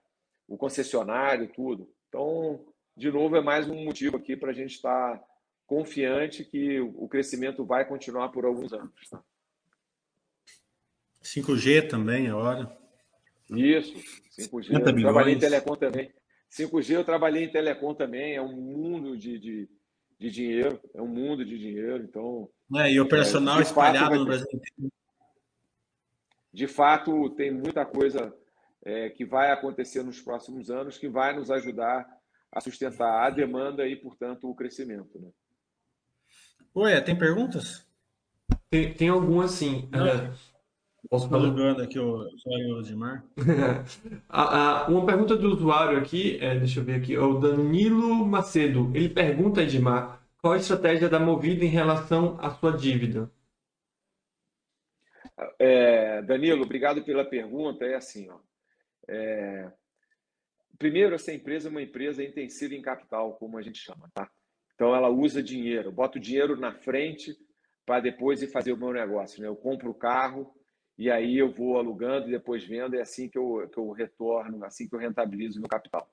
o concessionário, tudo. Então, de novo, é mais um motivo aqui para a gente estar confiante que o crescimento vai continuar por alguns anos. Tá? 5G também, é hora. Isso, 5G. Eu trabalhei em telecom também. 5G eu trabalhei em telecom também, é um mundo de, de, de dinheiro, é um mundo de dinheiro, então... É, e operacional é, espalhado no Brasil inteiro. De fato, tem muita coisa é, que vai acontecer nos próximos anos que vai nos ajudar a sustentar a demanda e, portanto, o crescimento. Né? Oi, tem perguntas? Tem, tem algumas sim. É, Posso fazer? Alugando aqui o usuário Odimar. uma pergunta do usuário aqui, é, deixa eu ver aqui, é o Danilo Macedo. Ele pergunta, Edmar, qual a estratégia da Movida em relação à sua dívida? É, Danilo, obrigado pela pergunta. É assim, ó. É, primeiro, essa empresa é uma empresa intensiva em capital, como a gente chama, tá? Então, ela usa dinheiro. Bota o dinheiro na frente para depois ir fazer o meu negócio. Né? Eu compro o carro, e aí eu vou alugando e depois vendo, é assim que eu, que eu retorno, assim que eu rentabilizo meu capital.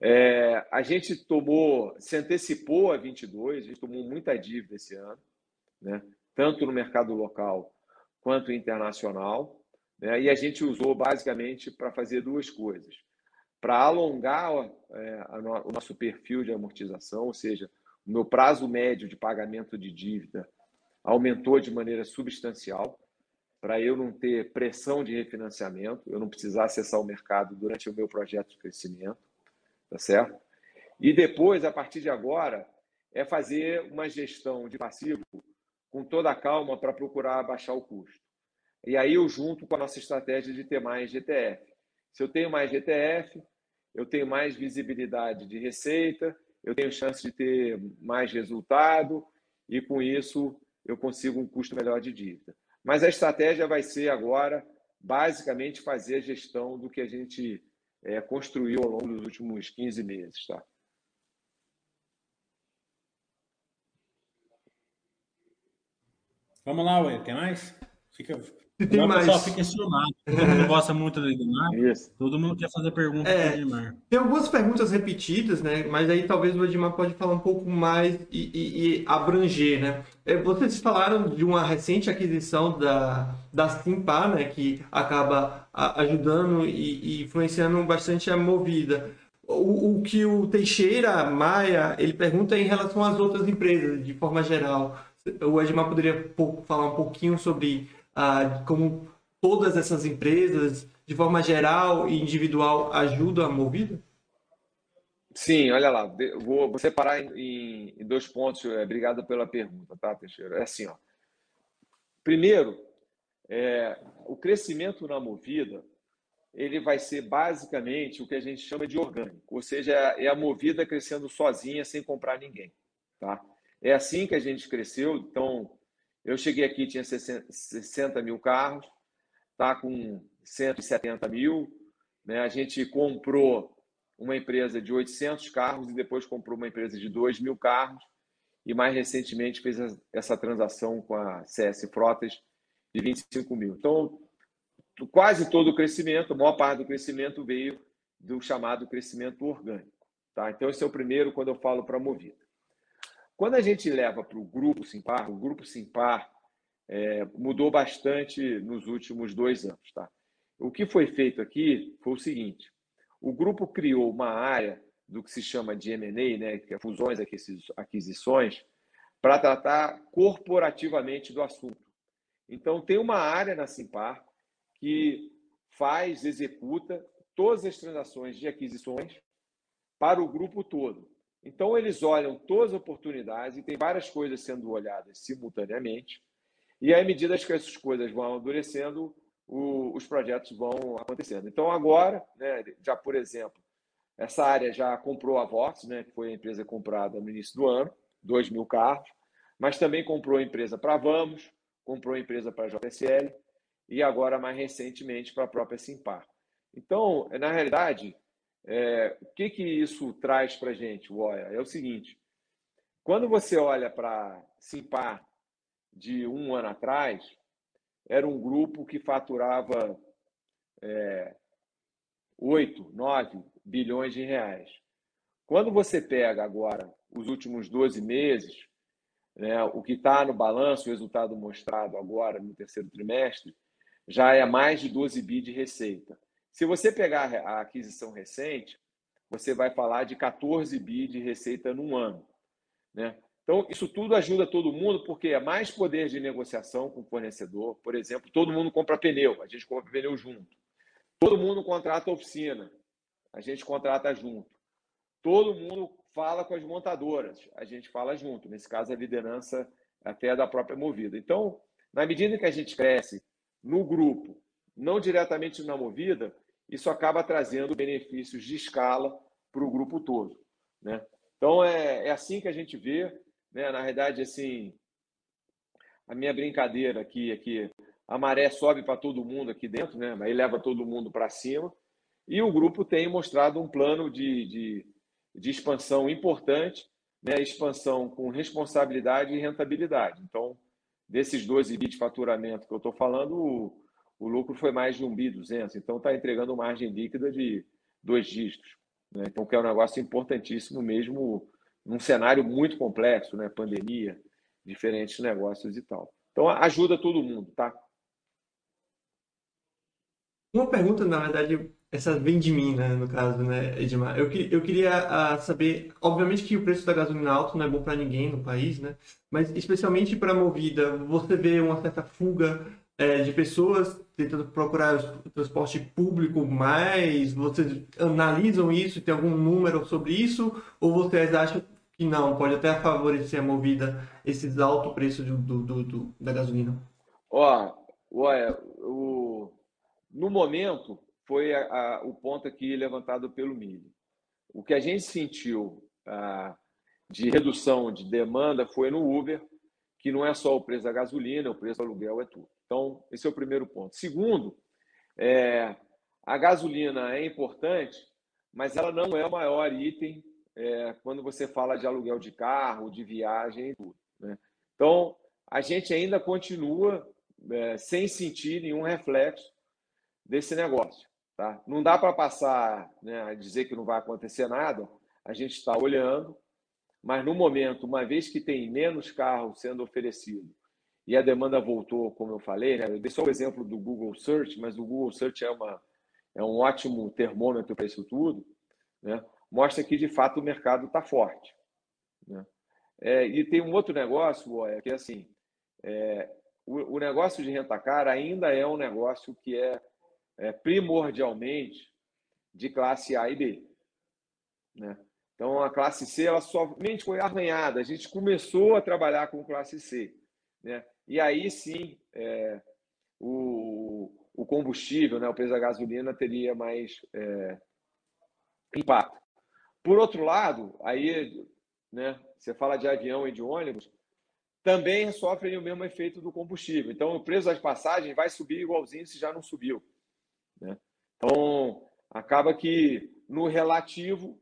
É, a gente tomou, se antecipou a 22, a gente tomou muita dívida esse ano, né? tanto no mercado local quanto internacional, né? e a gente usou basicamente para fazer duas coisas. Para alongar é, o nosso perfil de amortização, ou seja, o meu prazo médio de pagamento de dívida aumentou de maneira substancial para eu não ter pressão de refinanciamento, eu não precisar acessar o mercado durante o meu projeto de crescimento, tá certo? E depois, a partir de agora, é fazer uma gestão de passivo com toda a calma para procurar baixar o custo. E aí eu junto com a nossa estratégia de ter mais GTF. Se eu tenho mais GTF, eu tenho mais visibilidade de receita, eu tenho chance de ter mais resultado e com isso eu consigo um custo melhor de dívida. Mas a estratégia vai ser agora, basicamente, fazer a gestão do que a gente é, construiu ao longo dos últimos 15 meses. Tá? Vamos lá, Ué, tem mais? Fica, tem mais. O pessoal fica ensinado. Todo mundo gosta muito do Edmar. Isso. Todo mundo quer fazer perguntas é, para Edmar. Tem algumas perguntas repetidas, né? Mas aí talvez o Edmar pode falar um pouco mais e, e, e abranger, né? É, vocês falaram de uma recente aquisição da, da Simpar, né? Que acaba ajudando e, e influenciando bastante a movida. O, o, que o Teixeira Maia ele pergunta é em relação às outras empresas, de forma geral. o Edmar poderia falar um pouquinho sobre como todas essas empresas, de forma geral e individual, ajudam a Movida? Sim, olha lá, vou separar em, em dois pontos. É, obrigado pela pergunta, tá, Teixeira? É assim, ó. Primeiro, é, o crescimento na Movida ele vai ser basicamente o que a gente chama de orgânico, ou seja, é a Movida crescendo sozinha sem comprar ninguém, tá? É assim que a gente cresceu. Então, eu cheguei aqui tinha 60 mil carros, tá com 170 mil, né? A gente comprou uma empresa de 800 carros e depois comprou uma empresa de 2 mil carros e mais recentemente fez essa transação com a CS Frotas de 25 mil. Então, quase todo o crescimento, a maior parte do crescimento veio do chamado crescimento orgânico. Tá? Então, esse é o primeiro quando eu falo para a Movida. Quando a gente leva para o Grupo Simpar, o Grupo Simpar é, mudou bastante nos últimos dois anos. Tá? O que foi feito aqui foi o seguinte: o grupo criou uma área do que se chama de M&A, né, que é fusões, aquisições, para tratar corporativamente do assunto. Então, tem uma área na Simpar que faz, executa todas as transações de aquisições para o grupo todo. Então, eles olham todas as oportunidades e tem várias coisas sendo olhadas simultaneamente. E à medida que essas coisas vão amadurecendo, o, os projetos vão acontecendo. Então, agora, né, já por exemplo, essa área já comprou a Vox, né, que foi a empresa comprada no início do ano, 2 mil carros, mas também comprou a empresa para Vamos, comprou a empresa para a JSL e agora, mais recentemente, para a própria Simpar. Então, na realidade, é, o que, que isso traz para a gente, Woia? É o seguinte: quando você olha para Simpar de um ano atrás, era um grupo que faturava é, 8, 9 bilhões de reais. Quando você pega agora os últimos 12 meses, né, o que está no balanço, o resultado mostrado agora no terceiro trimestre, já é mais de 12 bi de receita. Se você pegar a aquisição recente, você vai falar de 14 bi de receita num ano. Né? Então, isso tudo ajuda todo mundo, porque é mais poder de negociação com o fornecedor. Por exemplo, todo mundo compra pneu, a gente compra pneu junto. Todo mundo contrata oficina, a gente contrata junto. Todo mundo fala com as montadoras, a gente fala junto. Nesse caso, a liderança até da própria Movida. Então, na medida que a gente cresce no grupo, não diretamente na Movida, isso acaba trazendo benefícios de escala para o grupo todo. Né? Então, é, é assim que a gente vê. Né? Na verdade, assim, a minha brincadeira aqui é que a maré sobe para todo mundo aqui dentro, né? aí leva todo mundo para cima, e o grupo tem mostrado um plano de, de, de expansão importante, né? expansão com responsabilidade e rentabilidade. Então, desses 12 bi de faturamento que eu estou falando, o, lucro foi mais de 1 bi 200, então está entregando margem líquida de dois dígitos. Né? Então, que é um negócio importantíssimo mesmo num cenário muito complexo, né? Pandemia, diferentes negócios e tal. Então ajuda todo mundo, tá? Uma pergunta, na verdade, essa vem de mim, né, no caso, né, Edmar? Eu, eu queria uh, saber, obviamente que o preço da gasolina alto não é bom para ninguém no país, né? Mas especialmente para a Movida, você vê uma certa fuga é, de pessoas tentando procurar o transporte público mais? Vocês analisam isso? Tem algum número sobre isso? Ou vocês acham que não, pode até favorecer a movida esses altos preços do, do, do, da gasolina? Ó, olha, o, no momento foi a, a, o ponto aqui levantado pelo milho. O que a gente sentiu a, de redução de demanda foi no Uber, que não é só o preço da gasolina, o preço do aluguel é tudo. Então, esse é o primeiro ponto. Segundo, é, a gasolina é importante, mas ela não é o maior item é, quando você fala de aluguel de carro, de viagem e tudo. Né? Então, a gente ainda continua é, sem sentir nenhum reflexo desse negócio. Tá? Não dá para passar né, a dizer que não vai acontecer nada, a gente está olhando, mas no momento, uma vez que tem menos carros sendo oferecido e a demanda voltou, como eu falei, né, eu dei só o exemplo do Google Search, mas o Google Search é, uma, é um ótimo termômetro para isso tudo. Né? mostra que, de fato, o mercado está forte. Né? É, e tem um outro negócio, é, que assim, é, o, o, negócio de rentacar ainda é um negócio que é, é, primordialmente de classe A e B. Né? Então, a classe C ela somente foi arranhada. A gente começou a trabalhar com classe C. Né? E aí sim, é, o, o combustível, né, o preço da gasolina, teria mais é, impacto. Por outro lado, aí né, você fala de avião e de ônibus, também sofrem o mesmo efeito do combustível. Então, o preço das passagens vai subir igualzinho se já não subiu. Né? Então, acaba que no relativo,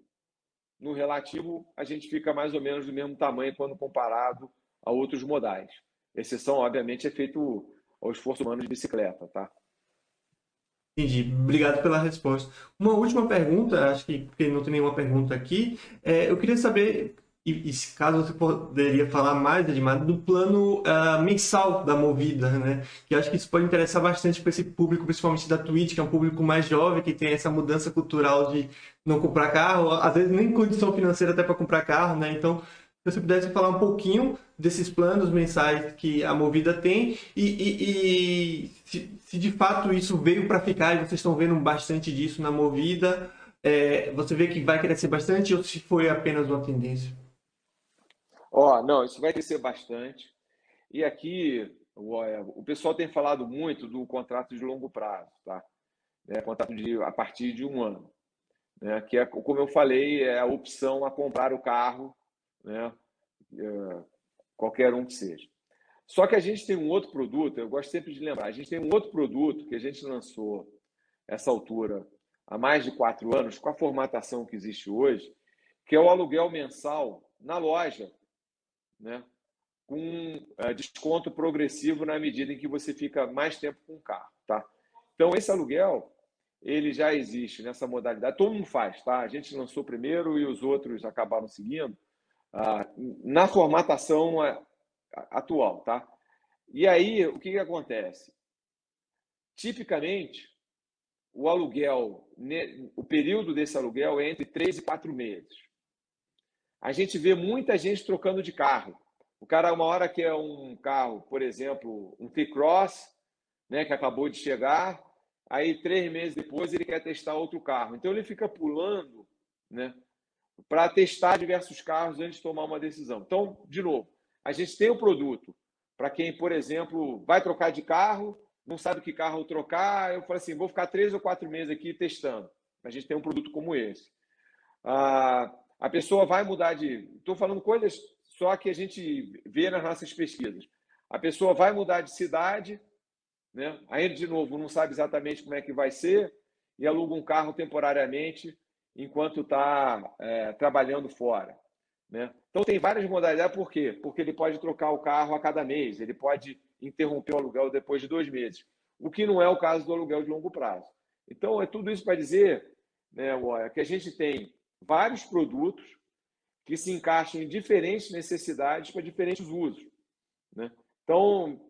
no relativo, a gente fica mais ou menos do mesmo tamanho quando comparado a outros modais. Exceção, obviamente, é feito ao esforço humano de bicicleta, tá? Entendi. Obrigado pela resposta. Uma última pergunta, acho que porque não tem nenhuma pergunta aqui, é, eu queria saber e, e, caso você poderia falar mais, Edmar, do plano uh, mensal da Movida, né? Que acho que isso pode interessar bastante para esse público, principalmente da Twitch, que é um público mais jovem, que tem essa mudança cultural de não comprar carro, às vezes nem condição financeira até para comprar carro, né? Então, se você pudesse falar um pouquinho desses planos mensais que a Movida tem e, e, e se, se, de fato isso veio para ficar e vocês estão vendo bastante disso na Movida, é, você vê que vai crescer bastante ou se foi apenas uma tendência? Ó, não, isso vai crescer bastante. E aqui o, é, o pessoal tem falado muito do contrato de longo prazo, tá? É, contrato de a partir de um ano, né? Que é como eu falei, é a opção a comprar o carro, né? É, qualquer um que seja. Só que a gente tem um outro produto, eu gosto sempre de lembrar, a gente tem um outro produto que a gente lançou essa altura há mais de quatro anos, com a formatação que existe hoje, que é o aluguel mensal na loja né? com é, desconto progressivo na medida em que você fica mais tempo com o carro. Tá? Então, esse aluguel ele já existe nessa modalidade. Todo mundo faz, tá? A gente lançou primeiro e os outros acabaram seguindo ah, na formatação é, atual, tá? E aí, o que, que acontece? Tipicamente, o aluguel, o período desse aluguel é entre três e quatro meses a gente vê muita gente trocando de carro. O cara, uma hora quer um carro, por exemplo, um T-Cross, né, que acabou de chegar, aí três meses depois ele quer testar outro carro. Então ele fica pulando né, para testar diversos carros antes de tomar uma decisão. Então, de novo, a gente tem o produto para quem, por exemplo, vai trocar de carro, não sabe que carro trocar. Eu falo assim: vou ficar três ou quatro meses aqui testando. A gente tem um produto como esse. Ah, a pessoa vai mudar de. Estou falando coisas só que a gente vê nas nossas pesquisas. A pessoa vai mudar de cidade, né? aí, de novo, não sabe exatamente como é que vai ser e aluga um carro temporariamente enquanto está é, trabalhando fora. Né? Então, tem várias modalidades, por quê? Porque ele pode trocar o carro a cada mês, ele pode interromper o aluguel depois de dois meses, o que não é o caso do aluguel de longo prazo. Então, é tudo isso para dizer né, que a gente tem vários produtos que se encaixam em diferentes necessidades para diferentes usos. Né? Então,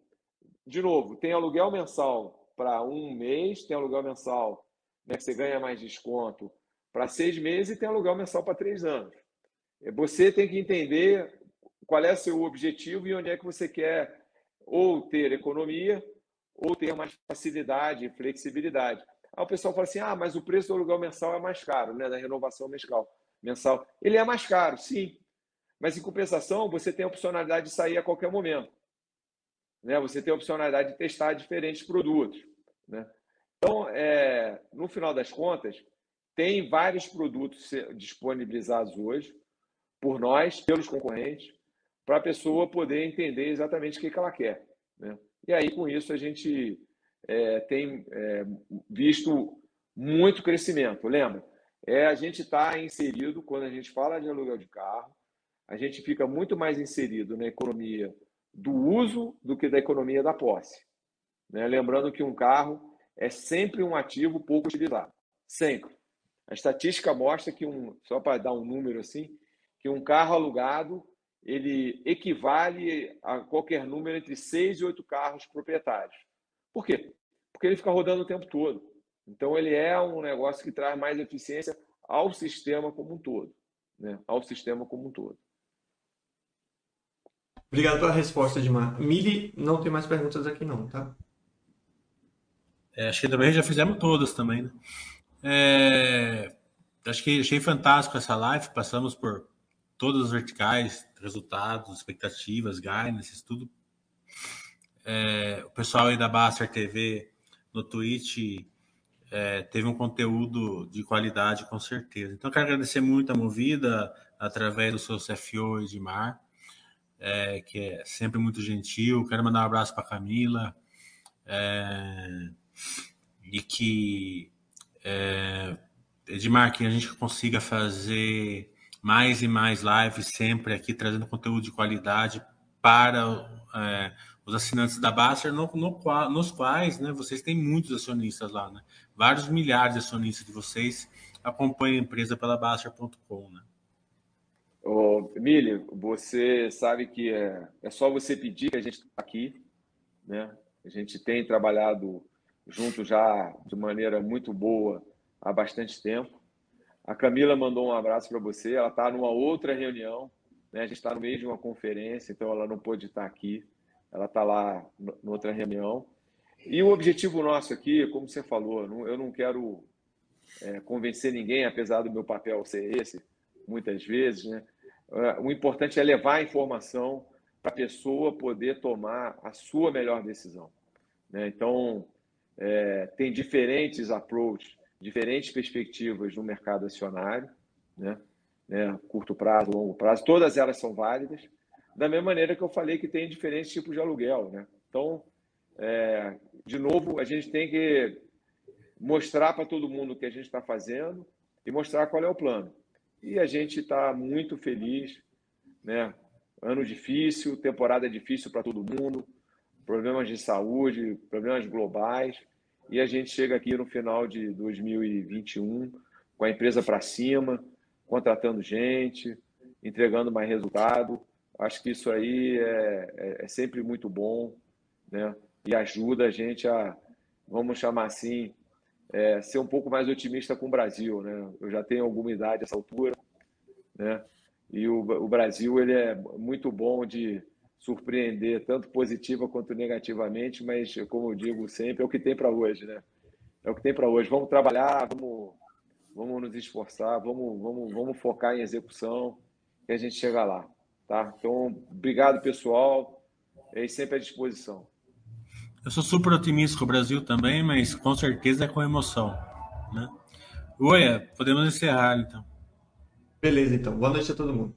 de novo, tem aluguel mensal para um mês, tem aluguel mensal né, que você ganha mais desconto para seis meses e tem aluguel mensal para três anos. Você tem que entender qual é seu objetivo e onde é que você quer ou ter economia ou ter mais facilidade e flexibilidade. Aí o pessoal fala assim: ah, mas o preço do aluguel mensal é mais caro, né? Da renovação mensal. mensal. Ele é mais caro, sim. Mas em compensação, você tem a opcionalidade de sair a qualquer momento. Né? Você tem a opcionalidade de testar diferentes produtos. Né? Então, é, no final das contas, tem vários produtos disponibilizados hoje por nós, pelos concorrentes, para a pessoa poder entender exatamente o que, que ela quer. Né? E aí, com isso, a gente é, tem é, visto muito crescimento. Lembra? É, a gente está inserido, quando a gente fala de aluguel de carro, a gente fica muito mais inserido na economia do uso do que da economia da posse. Né? Lembrando que um carro é sempre um ativo pouco utilizado. Sempre. A estatística mostra que, um, só para dar um número assim, que um carro alugado ele equivale a qualquer número entre seis e oito carros proprietários. Por quê? Porque ele fica rodando o tempo todo. Então, ele é um negócio que traz mais eficiência ao sistema como um todo. Né? Ao sistema como um todo. Obrigado pela resposta, Edmar. Mili, não tem mais perguntas aqui não, tá? É, acho que também já fizemos todas também, né? É, acho que achei fantástico essa live, passamos por todas as verticais, resultados, expectativas, guidance, tudo. É, o pessoal aí da Baster TV no Twitch é, teve um conteúdo de qualidade, com certeza. Então, quero agradecer muito a Movida, através do seu CFO Edmar, é, que é sempre muito gentil. Quero mandar um abraço para Camila. É, e que, é, Edmar, que a gente consiga fazer mais e mais lives sempre aqui, trazendo conteúdo de qualidade para é, os assinantes da Baster, no, no, nos quais né, vocês têm muitos acionistas lá, né? Vários milhares de acionistas de vocês acompanham a empresa pela Baster.com, né? Ô, Mili, você sabe que é, é só você pedir que a gente está aqui, né? A gente tem trabalhado junto já de maneira muito boa há bastante tempo. A Camila mandou um abraço para você. Ela está numa outra reunião, né? A gente está no meio de uma conferência, então ela não pôde estar aqui ela está lá em outra reunião. E o objetivo nosso aqui, como você falou, eu não quero é, convencer ninguém, apesar do meu papel ser esse, muitas vezes, né? É, o importante é levar a informação para a pessoa poder tomar a sua melhor decisão. Né? Então, é, tem diferentes approaches, diferentes perspectivas no mercado acionário, né? né? curto prazo, longo prazo, todas elas são válidas. Da mesma maneira que eu falei que tem diferentes tipos de aluguel, né? Então, é, de novo, a gente tem que mostrar para todo mundo o que a gente está fazendo e mostrar qual é o plano. E a gente está muito feliz, né? Ano difícil, temporada difícil para todo mundo, problemas de saúde, problemas globais, e a gente chega aqui no final de 2021 com a empresa para cima, contratando gente, entregando mais resultado Acho que isso aí é, é, é sempre muito bom, né? E ajuda a gente a, vamos chamar assim, é, ser um pouco mais otimista com o Brasil, né? Eu já tenho alguma idade essa altura, né? E o, o Brasil ele é muito bom de surpreender tanto positiva quanto negativamente, mas como eu digo sempre, é o que tem para hoje, né? É o que tem para hoje. Vamos trabalhar, vamos, vamos nos esforçar, vamos, vamos, vamos focar em execução e a gente chega lá. Tá? Então, obrigado, pessoal. É sempre à disposição. Eu sou super otimista com o Brasil também, mas com certeza é com emoção. Né? Oi, podemos encerrar então. Beleza, então. Boa noite a todo mundo.